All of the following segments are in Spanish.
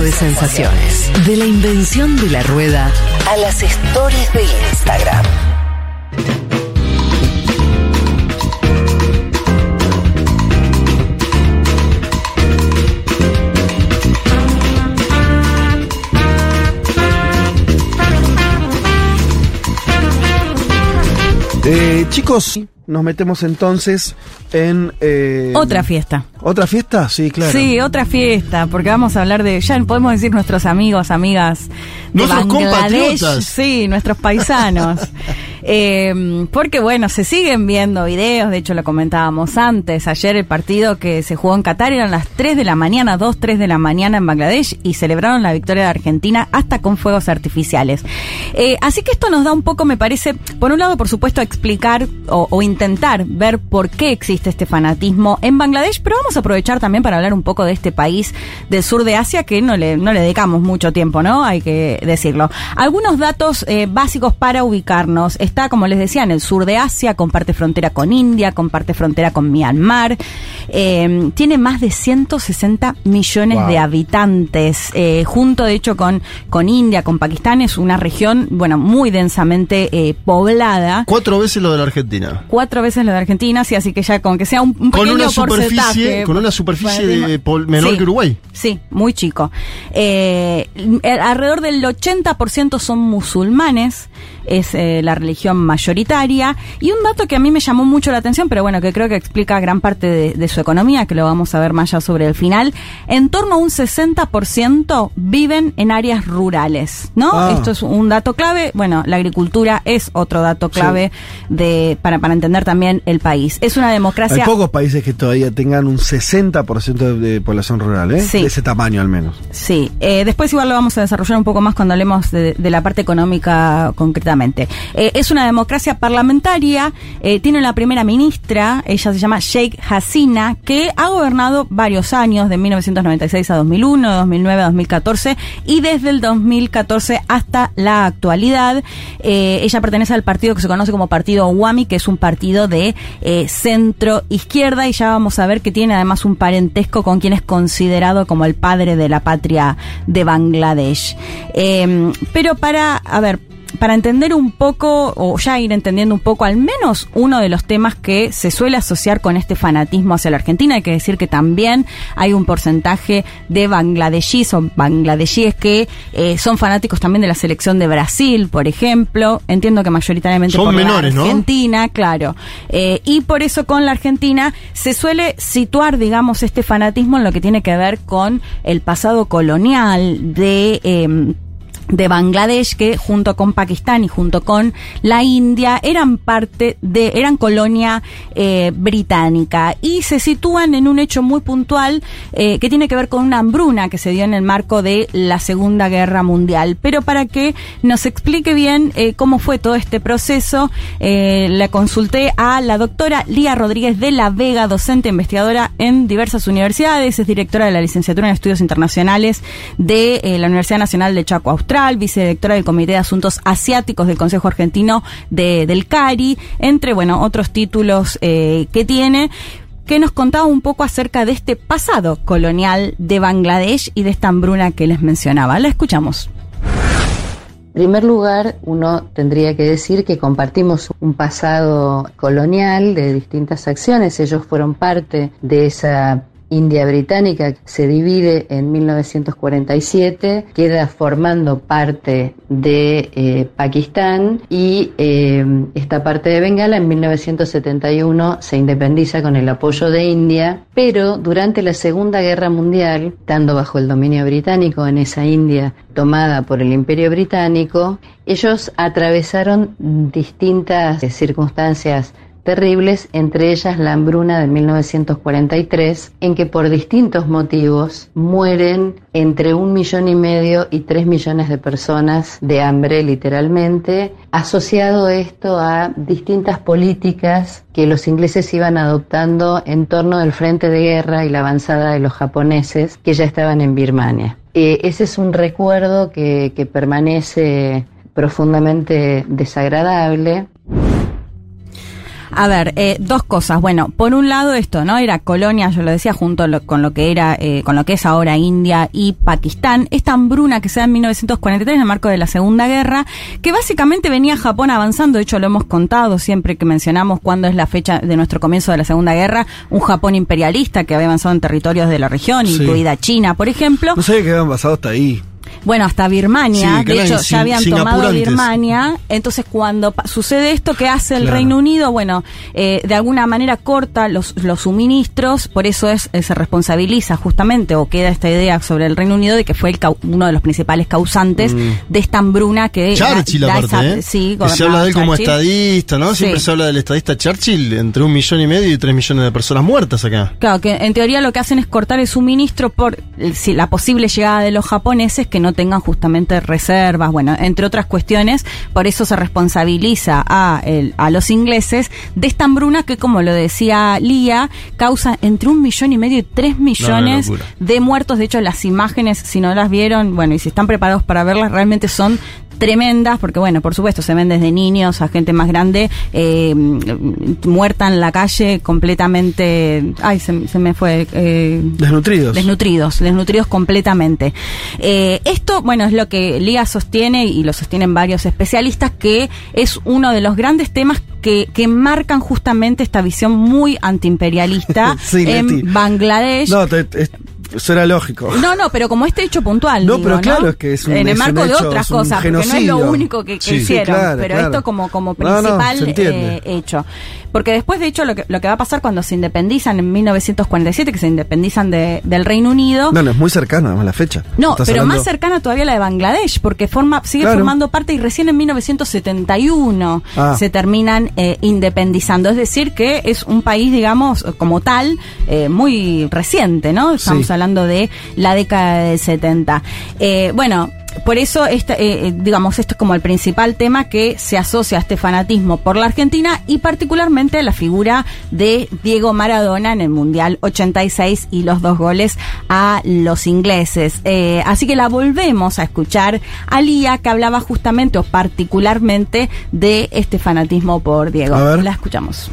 de sensaciones. De la invención de la rueda a las stories de Instagram. Chicos, nos metemos entonces en... eh, Otra fiesta. ¿Otra fiesta? Sí, claro. Sí, otra fiesta, porque vamos a hablar de, ya podemos decir nuestros amigos, amigas de Nuestros Bangladesh, compatriotas. sí, nuestros paisanos. Eh, porque bueno, se siguen viendo videos, de hecho lo comentábamos antes, ayer el partido que se jugó en Qatar eran las 3 de la mañana, 2, 3 de la mañana en Bangladesh y celebraron la victoria de Argentina hasta con fuegos artificiales. Eh, así que esto nos da un poco, me parece, por un lado, por supuesto, explicar o, o intentar ver por qué existe este fanatismo en Bangladesh, pero vamos a aprovechar también para hablar un poco de este país del sur de Asia que no le, no le dedicamos mucho tiempo, ¿no? Hay que decirlo. Algunos datos eh, básicos para ubicarnos. Como les decía, en el sur de Asia, comparte frontera con India, comparte frontera con Myanmar. Eh, tiene más de 160 millones Wow. de habitantes. eh, junto, de hecho, con, con India, con Pakistán, es una región, bueno, muy densamente eh, poblada. Cuatro veces lo de la Argentina. Cuatro veces lo de Argentina, sí, así que ya con que sea un, un Con una superficie, con una superficie Bueno, de pol- menor Sí. que Uruguay. Sí, muy chico. Eh, alrededor del 80% son musulmanes, es eh, la religión mayoritaria. Y un dato que a mí me llamó mucho la atención, pero bueno, que creo que explica gran parte de, de su economía, que lo vamos a ver más ya sobre el final. En torno a un 60% viven en áreas rurales, ¿no? Ah. Esto es un dato clave. Bueno, la agricultura es otro dato clave de, para, para entender también el país. Es una Hay democracia. pocos países que todavía tengan un 60% de, de población rural, ¿eh? Sí. De ese tamaño al menos. Sí, eh, después igual lo vamos a desarrollar un poco más cuando hablemos de, de la parte económica concretamente. Eh, es una democracia parlamentaria, eh, tiene una primera ministra, ella se llama Sheikh Hasina, que ha gobernado varios años, de 1996 a 2001, de 2009 a 2014, y desde el 2014 hasta la actualidad. Eh, ella pertenece al partido que se conoce como Partido Wami, que es un partido de eh, centro izquierda, y ya vamos a ver que tiene además un parentesco con quien es considerado como el padre de la patria de Bangladesh. Eh, pero para, ver, para entender un poco, o ya ir entendiendo un poco, al menos uno de los temas que se suele asociar con este fanatismo hacia la Argentina, hay que decir que también hay un porcentaje de bangladeshíes o bangladeshíes que eh, son fanáticos también de la selección de Brasil, por ejemplo. Entiendo que mayoritariamente Son por la menores, ¿no? Argentina, claro. Eh, y por eso con la Argentina se suele situar, digamos, este fanatismo en lo que tiene que ver con el pasado colonial de... em, de Bangladesh que junto con Pakistán y junto con la India eran parte de eran colonia eh, británica. Y se sitúan en un hecho muy puntual eh, que tiene que ver con una hambruna que se dio en el marco de la Segunda Guerra Mundial. Pero para que nos explique bien eh, cómo fue todo este proceso la consulté a la doctora Lía Rodríguez de la Vega docente investigadora en diversas universidades es directora de la licenciatura en estudios internacionales de la Universidad Nacional de Chaco Vicedirectora del Comité de Asuntos Asiáticos del Consejo Argentino de, del CARI, entre, bueno, otros títulos eh, que tiene que nos contaba un poco acerca de este pasado colonial de Bangladesh y de esta hambruna que les mencionaba. La escuchamos. En primer lugar, uno tendría que decir que compartimos un pasado colonial de distintas acciones. Ellos fueron parte de esa India británica se divide en 1947, queda formando parte de eh, Pakistán y eh, esta parte de Bengala en 1971 se independiza con el apoyo de India, pero durante la Segunda Guerra Mundial, estando bajo el dominio británico en esa India tomada por el Imperio Británico, ellos atravesaron distintas eh, circunstancias terribles, entre ellas la hambruna de 1943, en que por distintos motivos mueren entre un millón y medio y tres millones de personas de hambre, literalmente, asociado esto a distintas políticas que los ingleses iban adoptando en torno del frente de guerra y la avanzada de los japoneses que ya estaban en Birmania. Eh, ese es un recuerdo que, que permanece profundamente desagradable. A ver, eh, dos cosas. Bueno, por un lado esto, ¿no? Era colonia, yo lo decía, junto lo- con lo que era, eh, con lo que es ahora India y Pakistán. Esta hambruna que se da en 1943 en el marco de la Segunda Guerra, que básicamente venía Japón avanzando. De hecho, lo hemos contado siempre que mencionamos cuándo es la fecha de nuestro comienzo de la Segunda Guerra. Un Japón imperialista que había avanzado en territorios de la región, Sí. incluida China, por ejemplo. No sabía que habían pasado hasta ahí. Bueno, hasta Birmania, Sí, de hecho sin- ya habían tomado. Birmania, entonces cuando sucede esto, ¿qué hace el Claro. Reino Unido? Bueno, eh, de alguna manera corta los, los suministros, por eso es, eh, se responsabiliza justamente, o queda esta idea sobre el Reino Unido de que fue el uno de los principales causantes de esta hambruna que... Mm. Churchill, da- da aparte, esa- ¿eh? Sí, Que se habla de él como estadista, ¿no? Siempre Sí. se habla del estadista Churchill, entre un millón y medio y tres millones de personas muertas acá. Claro, que en teoría lo que hacen es cortar el suministro por si la posible llegada de los japoneses que no tengan justamente reservas, bueno, entre otras cuestiones, por eso se responsabiliza a, el- a los ingleses de esta hambruna que, como lo decía Lía, causa entre un millón y medio y tres millones de muertos. De hecho, las imágenes, si no las vieron, bueno, y si están preparados para verlas, realmente son tremendas, porque bueno, por supuesto, se ven desde niños a gente más grande, eh, muerta en la calle, completamente, ay, se, se me fue, eh, Desnutridos. Desnutridos, desnutridos completamente. Eh, esto, bueno, es lo que Lía sostiene y lo sostienen varios especialistas, que es uno de los grandes temas que, que marcan justamente esta visión muy antiimperialista Sí, en Bangladesh. no, te- te- eso era lógico. No, no, pero como este hecho puntual. No, digo, pero claro, es que es un- En el marco de hecho, otras cosas, porque no es lo único que, que Sí, sí, hicieron, claro, pero claro. esto como, como No, no, principal eh, hecho. Porque después, de hecho, lo que, lo que va a pasar cuando se independizan en 1947, que se independizan de- del Reino Unido. No, no, es muy cercano además la fecha. No, Estás pero hablando- más cercana todavía la de Bangladesh, porque forma, sigue Claro. formando parte y recién en 1971 Ah. se terminan eh, independizando. Es decir, que es un país, digamos, como tal, eh, muy reciente, ¿no? Estamos Sí. Hablando de la década del 70. Eh, bueno. Por eso, este, eh, eh, digamos, esto es como el principal tema que se asocia a este fanatismo por la Argentina y particularmente la figura de Diego Maradona en el Mundial 86 y los dos goles a los ingleses. Eh, así que la volvemos a escuchar a Lía que hablaba justamente o particularmente de este fanatismo por Diego. A ver. La escuchamos.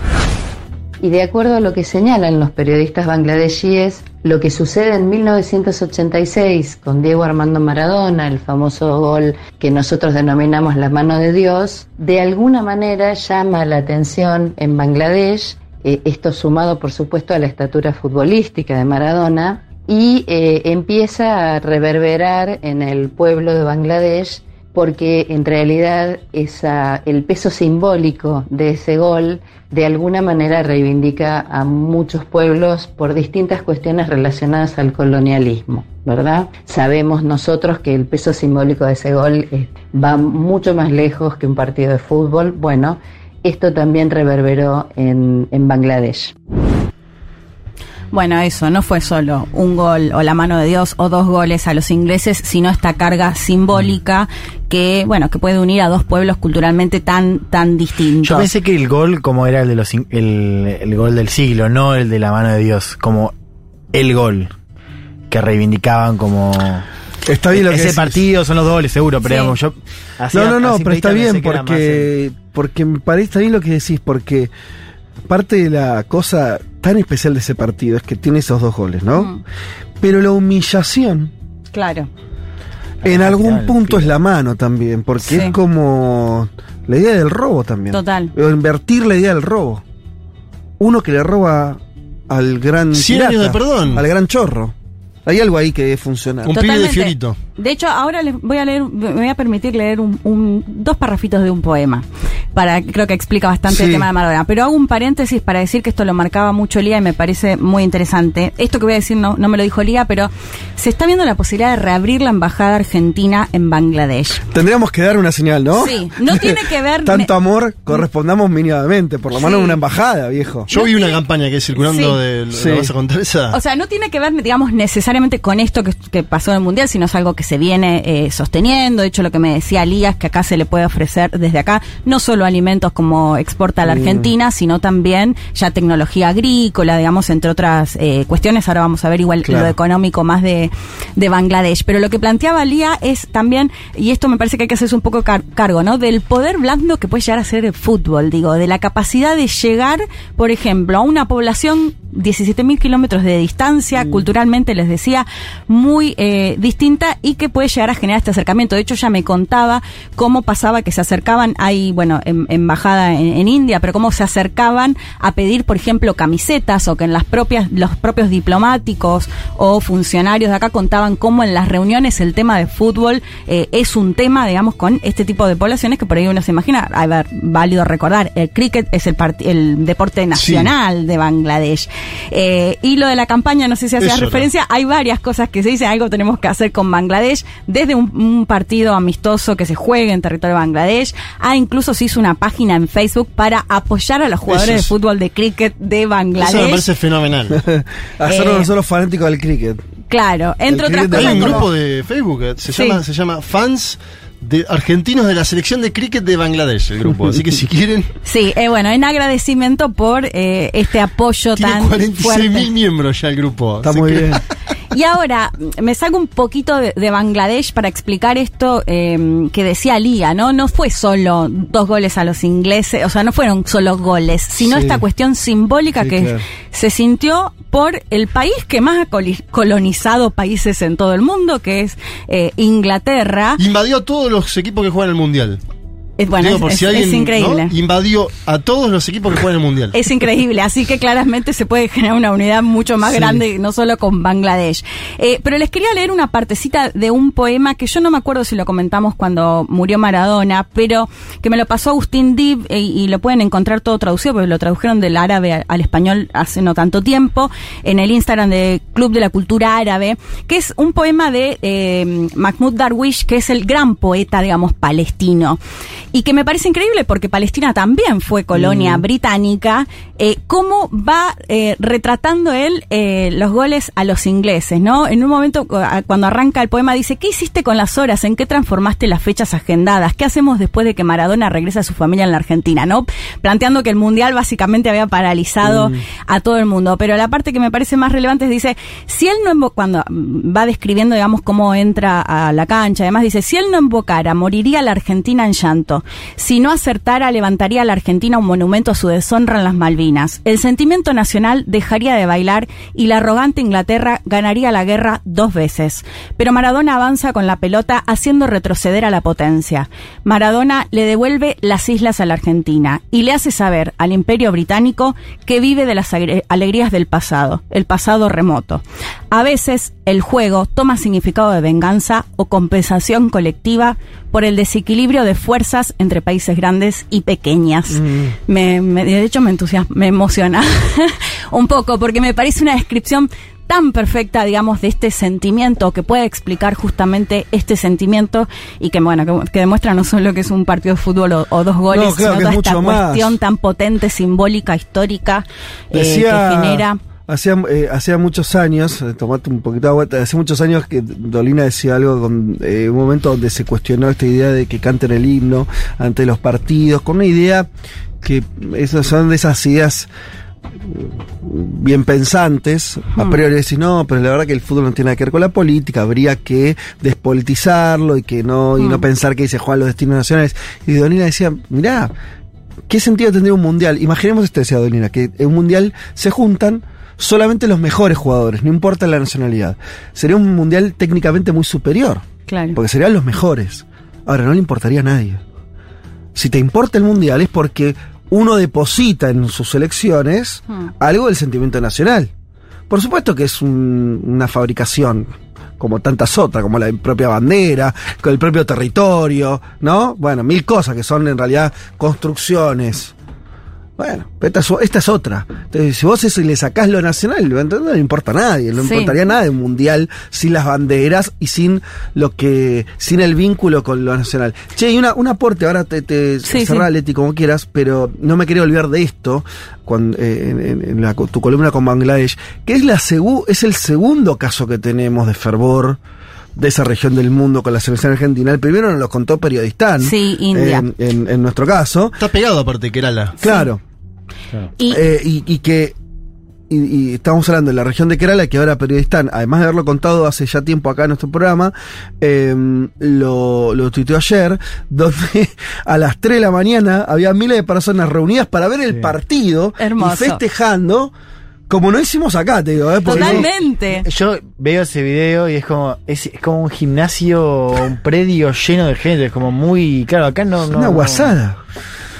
Y de acuerdo a lo que señalan los periodistas bangladesíes, lo que sucede en 1986 con Diego Armando Maradona, el famoso gol que nosotros denominamos la mano de Dios, de alguna manera llama la atención en Bangladesh, eh, esto sumado por supuesto a la estatura futbolística de Maradona, y eh, empieza a reverberar en el pueblo de Bangladesh porque en realidad el peso simbólico de ese gol de alguna manera reivindica a muchos pueblos por distintas cuestiones relacionadas al colonialismo, ¿verdad? Sabemos nosotros que el peso simbólico de ese gol eh, va mucho más lejos que un partido de fútbol. Bueno, esto también reverberó en, en Bangladesh. Bueno, eso, no fue solo un gol o la mano de Dios o dos goles a los ingleses, sino esta carga simbólica que, bueno, que puede unir a dos pueblos culturalmente tan, tan distintos. Yo pensé que el gol como era el de los el, el gol del siglo, no el de la mano de Dios, como el gol que reivindicaban como Está bien lo que ese decís. partido son los dobles seguro, pero Sí. digamos, yo No, no, no, pero está bien porque, porque me parece está bien lo que decís, porque parte de la cosa tan especial de ese partido es que tiene esos dos goles, ¿no? Mm, Pero la humillación claro. en Ah, algún punto es la mano también, porque Sí. es como la idea del robo también. Total. O invertir la idea del robo. Uno que le roba al gran Cien pirata, años de perdón. al gran chorro. Hay algo ahí que funciona. Un pibe de Fiorito. De hecho, ahora les voy a leer, me voy a permitir leer un, un- dos parrafitos de un poema. Para, creo que explica bastante el tema de Maradona. Pero hago un paréntesis para decir que esto lo marcaba mucho Lía y me parece muy interesante. Esto que voy a decir no, no me lo dijo Lía, pero se está viendo la posibilidad de reabrir la embajada argentina en Bangladesh. Tendríamos que dar una señal, ¿no? Sí, no tiene que ver- Tanto amor, correspondamos mínimamente, por lo menos Sí. una embajada, viejo. Yo vi una campaña que circulando Sí. de. Sí. ¿La vas a contar esa? O sea, no tiene que ver, digamos, necesariamente con esto que, que pasó en el Mundial, sino es algo que se viene eh, sosteniendo. De hecho, lo que me decía Lía es que acá se le puede ofrecer desde acá no solo alimentos como exporta la Mm. Argentina, sino también ya tecnología agrícola, digamos, entre otras eh, cuestiones. Ahora vamos a ver igual Claro. lo económico más de, de Bangladesh. Pero lo que planteaba Lía es también, y esto me parece que hay que hacerse un poco car- cargo, ¿no? Del poder blando que puede llegar a ser el fútbol, digo, de la capacidad de llegar, por ejemplo, a una población 17.000 kilómetros de distancia, culturalmente les decía, muy eh, distinta y que puede llegar a generar este acercamiento. De hecho, ya me contaba cómo pasaba que se acercaban, hay, bueno, em- embajada en, en India, pero cómo se acercaban a pedir, por ejemplo, camisetas o que en las propias, los propios diplomáticos o funcionarios de acá contaban cómo en las reuniones el tema de fútbol eh, es un tema, digamos, con este tipo de poblaciones que por ahí uno se imagina. A ver, válido recordar, el cricket es el, el deporte nacional de Bangladesh. Eh, y lo de la campaña, no sé si hacías referencia, hay varias cosas que se dicen, algo tenemos que hacer con Bangladesh, desde un, un partido amistoso que se juegue en territorio de Bangladesh, a incluso se hizo una página en Facebook para apoyar a los jugadores de fútbol de cricket de Eso me Bangladesh. parece fenomenal. Hacernos Eh, nosotros fanáticos del cricket. Claro, entre otras cricket Hay cosas. un grupo de Facebook, eh, se, Sí. llama, se llama Fans de Argentinos de la Selección de Cricket de Bangladesh, el grupo. Así que si quieren, Sí, eh, bueno, en agradecimiento por eh, este apoyo tiene tan 46 fuerte. mil miembros ya el grupo. Está muy que- bien. Y ahora, me saco un poquito de, de Bangladesh para explicar esto eh, que decía Lía, ¿no? No fue solo dos goles a los ingleses, o sea, no fueron solo goles, sino Sí. esta cuestión simbólica Sí, que claro. se sintió por el país que más ha colonizado países en todo el mundo, que es eh, Inglaterra. Invadió todos los equipos que juegan el Mundial. Es, bueno, Digo, es, por si es- alguien, es increíble. ¿no? Invadió a todos los equipos que juegan el Mundial. Es increíble, así que claramente se puede generar una unidad mucho más Sí. grande, no solo con Bangladesh. Eh, pero les quería leer una partecita de un poema que yo no me acuerdo si lo comentamos cuando murió Maradona, pero que me lo pasó Agustín Dib eh, y lo pueden encontrar todo traducido, porque lo tradujeron del árabe al, al español hace no tanto tiempo, en el Instagram de Club de la Cultura Árabe, que es un poema de eh, Mahmoud Darwish, que es el gran poeta, digamos, palestino. Y que me parece increíble porque Palestina también fue colonia británica, eh, cómo va eh, retratando él eh, los goles a los ingleses, ¿no? En un momento, cuando arranca el poema, dice, ¿qué hiciste con las horas? ¿En qué transformaste las fechas agendadas? ¿Qué hacemos después de que Maradona regrese a su familia en la Argentina, ¿no? Planteando que el Mundial básicamente había paralizado a todo el mundo. Pero la parte que me parece más relevante es, dice, si él no cuando mm, va describiendo, digamos, cómo entra a la cancha, además dice, si él no invocara, moriría la Argentina en llanto. Si no acertara, levantaría a la Argentina un monumento a su deshonra en las Malvinas. El sentimiento nacional dejaría de bailar y la arrogante Inglaterra ganaría la guerra dos veces. Pero Maradona avanza con la pelota haciendo retroceder a la potencia. Maradona le devuelve las islas a la Argentina y le hace saber al imperio británico que vive de las alegrías del pasado, el pasado remoto. A veces el juego toma significado de venganza o compensación colectiva por el desequilibrio de fuerzas entre países grandes y pequeñas. Me, me- de hecho me entusiasma, me emociona un poco porque me parece una descripción tan perfecta, digamos, de este sentimiento que puede explicar justamente este sentimiento y que, bueno, que, que demuestra no solo que es un partido de fútbol o, o dos goles, No, claro, sino toda esta más. cuestión tan potente, simbólica, histórica eh, que genera. Hacía, eh, hacía muchos años, eh, tomate un poquito de agua, hace muchos años que Dolina decía algo con eh, un momento donde se cuestionó esta idea de que canten el himno ante los partidos, con una idea que esas son de esas ideas bien pensantes, a Hmm. priori decir, no, pero la verdad que el fútbol no tiene nada que ver con la política, habría que despolitizarlo y que no, y no Hmm. pensar que se juegan los destinos nacionales. Y Dolina decía, mirá, ¿qué sentido tendría un mundial? Imaginemos esto, decía Dolina, que en un mundial se juntan solamente los mejores jugadores, no importa la nacionalidad. Sería un mundial técnicamente muy superior, Claro. porque serían los mejores. Ahora, no le importaría a nadie. Si te importa el mundial es porque uno deposita en sus elecciones Hmm. algo del sentimiento nacional. Por supuesto que es un- una fabricación, como tantas otras, como la propia bandera, con el propio territorio, ¿no? Bueno, mil cosas que son en realidad construcciones. Bueno, pero esta es, esta es otra. Entonces, si vos eso le sacás lo nacional, no le importa a nadie, no Sí. importaría nada de un mundial sin las banderas y sin lo que, sin el vínculo con lo nacional. Che, y una, un aporte, ahora te, te Sí, cerrá, sí. Leti, como quieras, pero no me quería olvidar de esto cuando, eh, en, en- en la- tu columna con Bangladesh, que es, la segu- es el segundo caso que tenemos de fervor de esa región del mundo con la selección argentina. El primero nos lo contó Periodistán. Sí, India. En, en- en nuestro caso. Está pegado aparte, Kerala. Claro. Y, Eh, y, y que y, y estamos hablando de la región de Kerala, que ahora Periodistán, además de haberlo contado hace ya tiempo acá en nuestro programa, eh, lo, lo tuiteó ayer, donde a las 3 de la mañana había miles de personas reunidas para ver el partido Hermoso. y festejando, como no hicimos acá, te digo, ¿eh? Porque- Totalmente. Yo veo ese video y es como es, es como un gimnasio, un predio lleno de gente, es como muy claro, acá no, no Una no.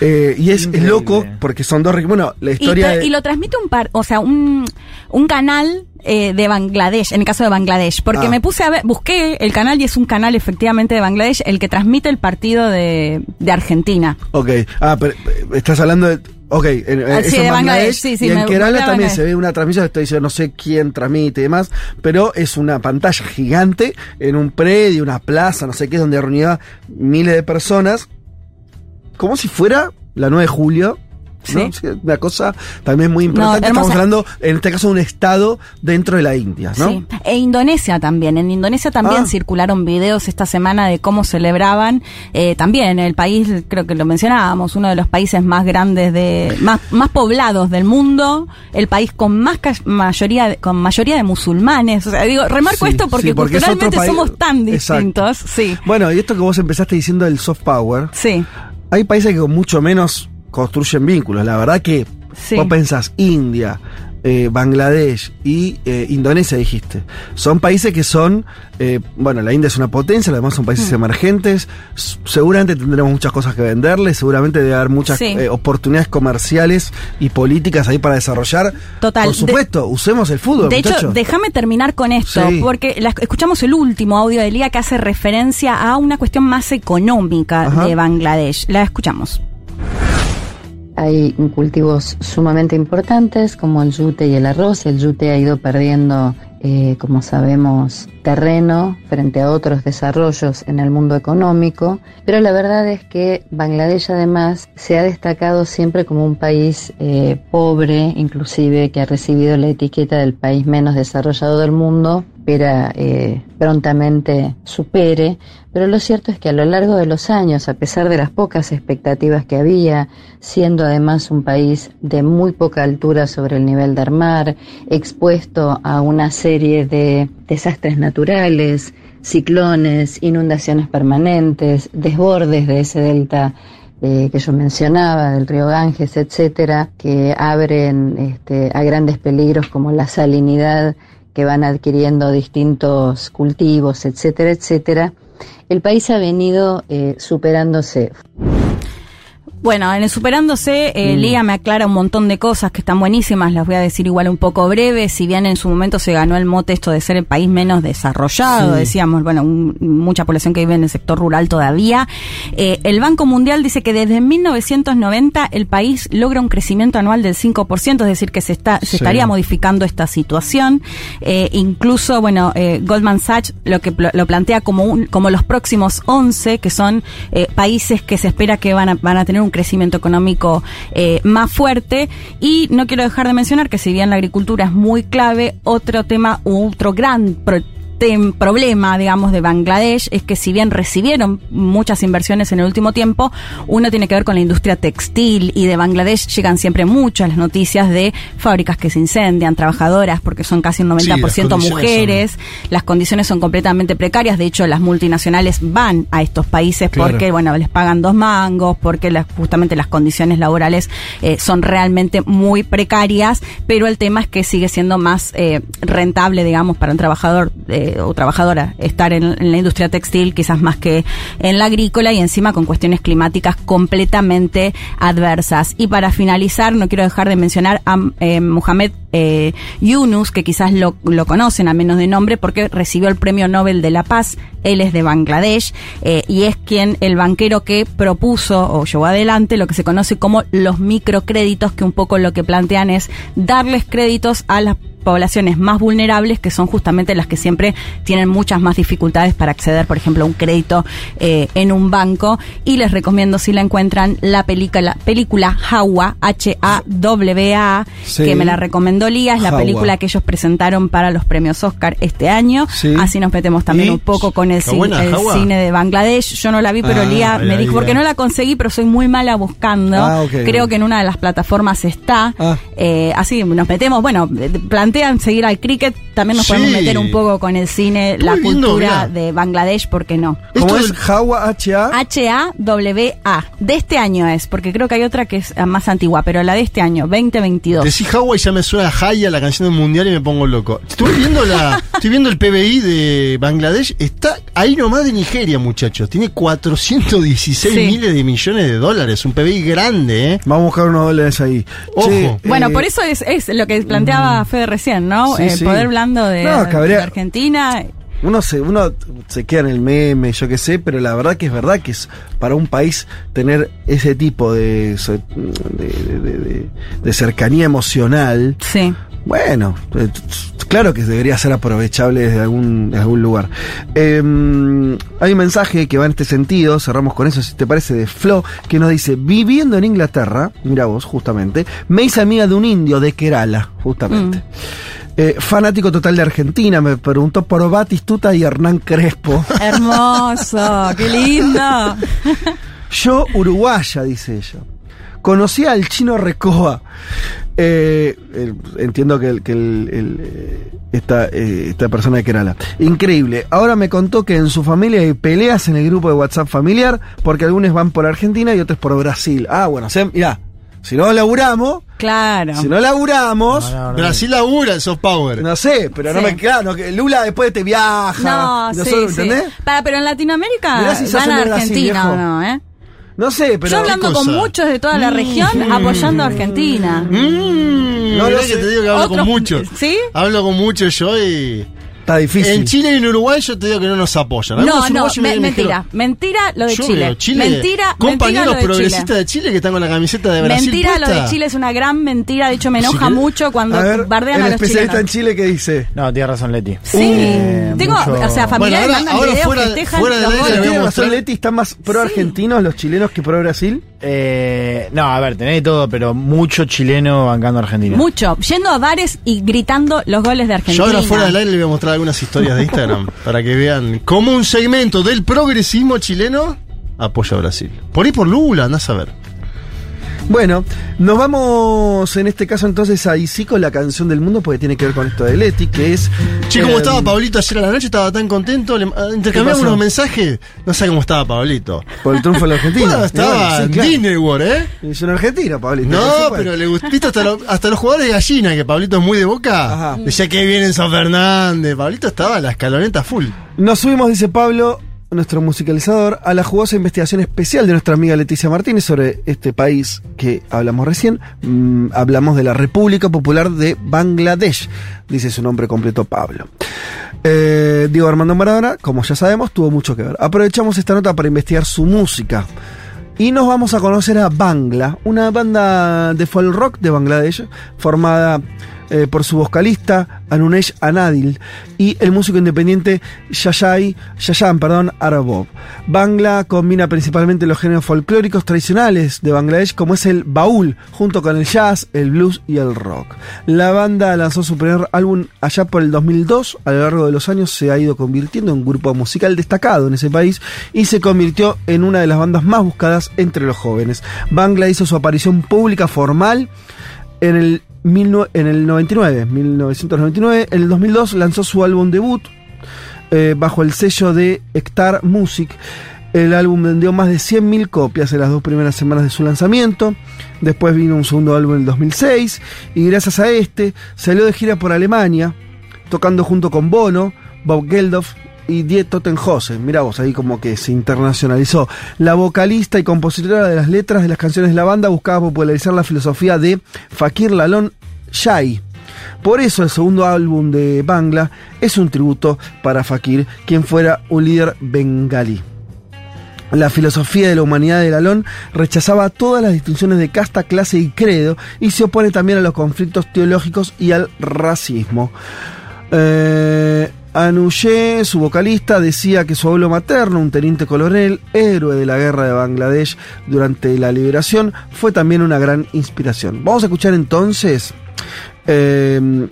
Eh, y es, loco porque son dos. Bueno, la Y, historia. de- y lo transmite un par, o sea, un, un canal eh, de Bangladesh, en el caso de Bangladesh, porque Ah. me puse a ver, busqué el canal y es un canal efectivamente de Bangladesh, el que transmite el partido de, de Argentina. Ok. Ah, pero eh, estás hablando de. Ok, en, Ah, sí, en de Bangladesh, Bangladesh, sí, sí, y en me- Kerala también Bangladesh. se ve una transmisión, estoy diciendo no sé quién transmite y demás, pero es una pantalla gigante en un predio, una plaza, no sé qué, donde reunía miles de personas, como si fuera la 9 de julio. ¿no? Sí. Una cosa también muy importante. No, Estamos hablando, en este caso, de un estado dentro de la India, ¿no? Sí. E Indonesia también. En Indonesia también Ah. circularon videos esta semana de cómo celebraban. Eh, también el país, creo que lo mencionábamos, uno de los países más grandes de, más, más poblados del mundo, el país con más mayoría, de- con mayoría de musulmanes. O sea, digo, remarco Sí, esto porque porque culturalmente somos tan Exacto. distintos. Sí. Bueno, y esto que vos empezaste diciendo del soft power, Sí. Hay países que con mucho menos construyen vínculos. La verdad que Sí. vos pensás India, eh, Bangladesh y eh, Indonesia, dijiste. Son países que son, eh, bueno, la India es una potencia, los demás son países Mm. emergentes. Seguramente tendremos muchas cosas que venderles, seguramente debe haber muchas Sí. eh, oportunidades comerciales y políticas ahí para desarrollar. Total. Por De- supuesto, usemos el fútbol. De hecho, déjame terminar con esto, Sí. porque la- escuchamos el último audio de Lía que hace referencia a una cuestión más económica Ajá. de Bangladesh. La escuchamos. Hay cultivos sumamente importantes como el yute y el arroz. El yute ha ido perdiendo, eh, como sabemos, terreno frente a otros desarrollos en el mundo económico. Pero la verdad es que Bangladesh además se ha destacado siempre como un país eh, pobre, inclusive que ha recibido la etiqueta del país menos desarrollado del mundo. Espera eh, prontamente supere, pero lo cierto es que a lo largo de los años, a pesar de las pocas expectativas que había, siendo además un país de muy poca altura sobre el nivel del mar, expuesto a una serie de desastres naturales, ciclones, inundaciones permanentes, desbordes de ese delta eh, que yo mencionaba, del río Ganges, etcétera, que abren este, a grandes peligros como la salinidad que van adquiriendo distintos cultivos, etcétera, etcétera, el país ha venido eh, superándose. Bueno, en el Superándose, eh, Lía me aclara un montón de cosas que están buenísimas, las voy a decir igual un poco breve, si bien en su momento se ganó el mote esto de ser el país menos desarrollado, Sí. decíamos, bueno, un- mucha población que vive en el sector rural todavía. Eh, el Banco Mundial dice que desde 1990 el país logra un crecimiento anual del 5%, es decir, que se, está, se Sí. estaría modificando esta situación. Eh, incluso, bueno, eh, Goldman Sachs lo que lo plantea como, un, como los próximos 11, que son países que se espera que van a, van a tener un crecimiento económico eh, más fuerte. Y no quiero dejar de mencionar que si bien la agricultura es muy clave, otro tema, otro gran pro- tem- problema, digamos, de Bangladesh es que si bien recibieron muchas inversiones en el último tiempo, uno tiene que ver con la industria textil y de Bangladesh llegan siempre muchas las noticias de fábricas que se incendian, trabajadoras, porque son casi un Sí, las 90% condiciones mujeres, las condiciones son completamente precarias, de hecho las multinacionales van a estos países Claro. porque, bueno, les pagan dos mangos, porque las, justamente las condiciones laborales eh, son realmente muy precarias, pero el tema es que sigue siendo más eh, rentable, digamos, para un trabajador eh, o trabajadora estar en, la industria textil, quizás más que en la agrícola y encima con cuestiones climáticas completamente adversas. Y para finalizar, no quiero dejar de mencionar a eh, Mohamed eh, Yunus, que quizás lo, lo conocen a menos de nombre, porque recibió el Premio Nobel de la Paz. Él es de Bangladesh eh, y es quien, el banquero que propuso o llevó adelante lo que se conoce como los microcréditos, que un poco lo que plantean es darles créditos a las poblaciones más vulnerables, que son justamente las que siempre tienen muchas más dificultades para acceder, por ejemplo, a un crédito eh, en un banco. Y les recomiendo, si la encuentran, la película, película Hawa, H-A-W-A, Sí. que me la recomendó Lía es la película que ellos presentaron para los premios Oscar este año. Sí. Así nos metemos también ¿Y? un poco con el, ¿Está cine, buena, el Jawa? cine de Bangladesh. Yo no la vi, pero Ah, Lía me dijo, porque no la conseguí, pero soy muy mala buscando. Ah, Creo que en una de las plataformas está. Ah. Eh, así nos metemos, bueno, eh, plantean seguir al cricket, también nos Sí. podemos meter un poco con el cine, la viendo, cultura mirá. de Bangladesh, ¿por qué no? ¿Cómo Esto es Jawa H-A? H-A-W-A. De este año es, porque creo que hay otra que es más antigua, pero la de este año, 2022. Decís Hawaii ya me suena a Haya, la canción del mundial, y me pongo loco. Estoy viendo la, estoy viendo el PBI de Bangladesh, está ahí nomás de Nigeria, muchachos. Tiene 416 Sí. miles de millones de dólares, un PBI grande, ¿eh? Vamos a buscar unos dólares ahí. Ojo. Bueno, eh, por eso es, es lo que planteaba Fede recién, ¿no? Sí, el sí. De, No, que habría- de Argentina. Uno se, uno se queda en el meme, yo qué sé, pero la verdad que es verdad que es para un país tener ese tipo de, de, cercanía emocional. Sí. Bueno, eh, claro que debería ser aprovechable desde algún, de algún lugar. Eh, hay un mensaje que va en este sentido, cerramos con eso, si te parece, de Flo, que nos dice, viviendo en Inglaterra, mira vos, justamente, me hice amiga de un indio de Kerala, justamente. Eh, fanático total de Argentina, me preguntó por Batistuta y Hernán Crespo. Hermoso, qué lindo. Yo, uruguaya, dice ella. Conocí al chino Recoba. Eh, entiendo que, el- que el- el, eh, esta, eh, esta persona de Kerala. Increíble. Ahora me contó que en su familia hay peleas en el grupo de WhatsApp familiar porque algunos van por Argentina y otros por Brasil. Ah, bueno, o sea, mirá, si no laburamos, Claro. si no laburamos, No, no, no. Brasil labura el soft power. no sé, pero no Sí. me claro, que Lula después te viaja. No, sí, nosotros, sí. ¿entendés? Para, pero en Latinoamérica Mirá si van a Argentina o no, ¿eh? No sé, pero Yo hablando ¿Qué con muchos de toda la región apoyando a Argentina. Mm, No mirá lo que sé. te digo que hablo Otros- con muchos. ¿Sí? Hablo con muchos yo y. está difícil. En Chile y en Uruguay yo te digo que no nos apoyan. Algunos No, no, me- me- me mentira. dijeron, Mentira lo de Chile. Chile. Mentira, Compañeros mentira lo de progresistas Chile. de Chile que están con la camiseta de Brasil. Mentira lo puesta. de Chile es una gran mentira. De hecho, me enoja que- mucho cuando a ver, bardean el a los especialista en. Chile que dice. No, tiene razón, Leti. Sí, Eh, tengo, mucho- o sea, familiares Bueno, ahora- mandan ahora videos, fuera de- festejan fuera ¿Tiene mostrar- razón Leti? ¿Están más pro argentinos los chilenos que pro Brasil? Eh, no, a ver, tenés todo, pero mucho chileno bancando a Argentina. Mucho, yendo a bares y gritando los goles de Yo Argentina. ahora fuera del aire le voy a mostrar algunas historias de Instagram para que vean cómo un segmento del progresismo chileno apoya a Brasil. Por ahí por Lula, andás a ver. Bueno, nos vamos en este caso entonces a sí con la canción del mundo porque tiene que ver con esto de Leti, que es... Che, como eh, estaba Pablito ayer a la noche, estaba tan contento. Le, ah, intercambiamos unos mensajes. No sé cómo estaba Pablito. Por el triunfo de la Argentina. Bueno, estaba Y bueno, sí, en claro. Disney World, ¿eh? Es un argentino, Pablito. No, pero le gustó. ¿Viste hasta, lo- hasta los jugadores de gallina, que Pablito es muy de boca? Ajá. Decía que viene en San Fernández. Pablito estaba a la escaloneta full. Nos subimos, dice Pablo, nuestro musicalizador, a la jugosa investigación especial de nuestra amiga Leticia Martínez sobre este país que hablamos recién. Mm, hablamos de la República Popular de Bangladesh, dice su nombre completo Pablo. Eh, Diego Armando Maradona, como ya sabemos, tuvo mucho que ver. Aprovechamos esta nota para investigar su música. Y nos vamos a conocer a Bangla, una banda de folk rock de Bangladesh, formada eh, por su vocalista Anunesh Anadil y el músico independiente Yayay, Yayan perdón, Arabov. Bangla combina principalmente los géneros folclóricos tradicionales de Bangladesh, como es el baúl, junto con el jazz, el blues y el rock. La banda lanzó su primer álbum allá por el 2002. A lo largo de los años se ha ido convirtiendo en un grupo musical destacado en ese país y se convirtió en una de las bandas más buscadas entre los jóvenes. Bangla hizo su aparición pública formal en el, en el 99, 1999. En el 2002 lanzó su álbum debut eh, bajo el sello de Hectar Music. El álbum vendió más de 100.000 copias en las dos primeras semanas de su lanzamiento. Después vino un segundo álbum en el 2006 y gracias a este salió de gira por Alemania, tocando junto con Bono, Bob Geldof y Die Tottenhausen. Mirá vos, ahí como que se internacionalizó. La vocalista y compositora de las letras de las canciones de la banda buscaba popularizar la filosofía de Fakir Lalon Shai. Por eso el segundo álbum de Bangla es un tributo para Fakir, quien fuera un líder bengalí. La filosofía de la humanidad de Lalón rechazaba todas las distinciones de casta, clase y credo y se opone también a los conflictos teológicos y al racismo. Eh, Anouye, su vocalista, decía que su abuelo materno, un teniente coronel, héroe de la guerra de Bangladesh durante la liberación, fue también una gran inspiración. Vamos a escuchar entonces eh,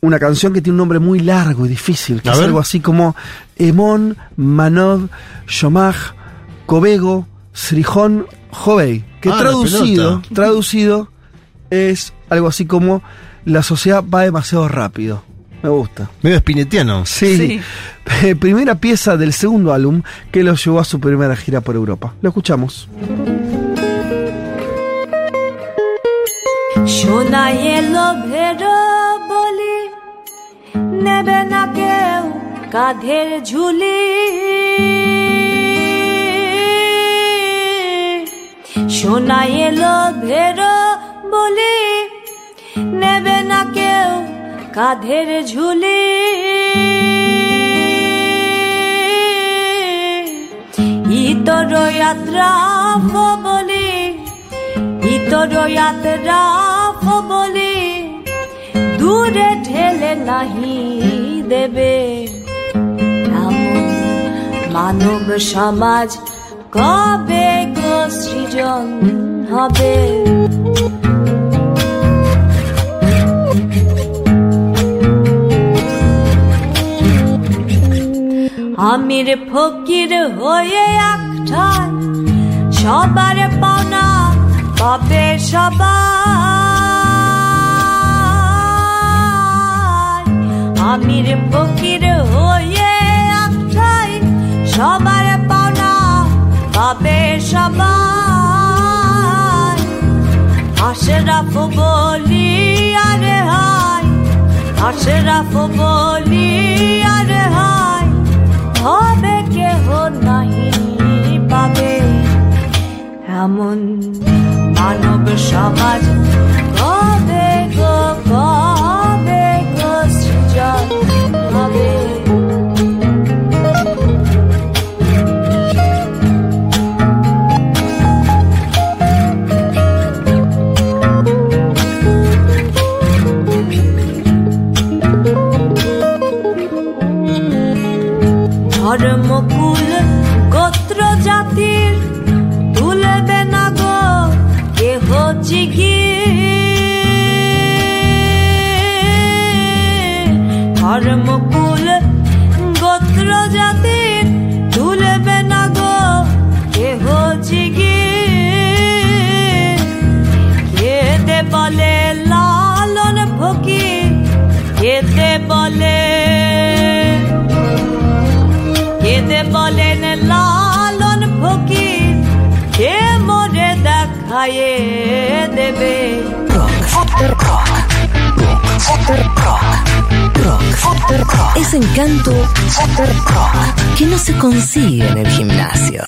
una canción que tiene un nombre muy largo y difícil, que A es ver. algo así como Emon Manov Shomaj Kobego Srijón Jovei, que Ah, traducido es algo así como la sociedad va demasiado rápido. Me gusta. Medio espinetiano. Sí. Sí. Eh, Primera pieza del segundo álbum que lo llevó a su primera gira por Europa. Lo escuchamos. সোনা এলো ভেড়ো বলি নেবে না কেউ কাঁধের ঝুলি সোনা এলো ভেড়ো বলি নেবে না কেউ কাঁধের ঝুলি। ইতর যাত্রা বলি ইতর যাত্রা বলি দূরে ঠেলে নাহি দেবে। মানব সমাজ কবে গো সৃজন হবে? আমির ফকির হয়ে একঠায় সবার পাওনা পাবে সবাই। আমির ফকির হয়ে একঠাই, সবার পাওনা পাবে সবাই। আশরাফ বলি, আরে হাই, আশরাফ বলি, আরে হাই। হবে কেহ নাহি পাবে। এমন মানব সমাজ Arım Es encanto, que no se consigue en el gimnasio.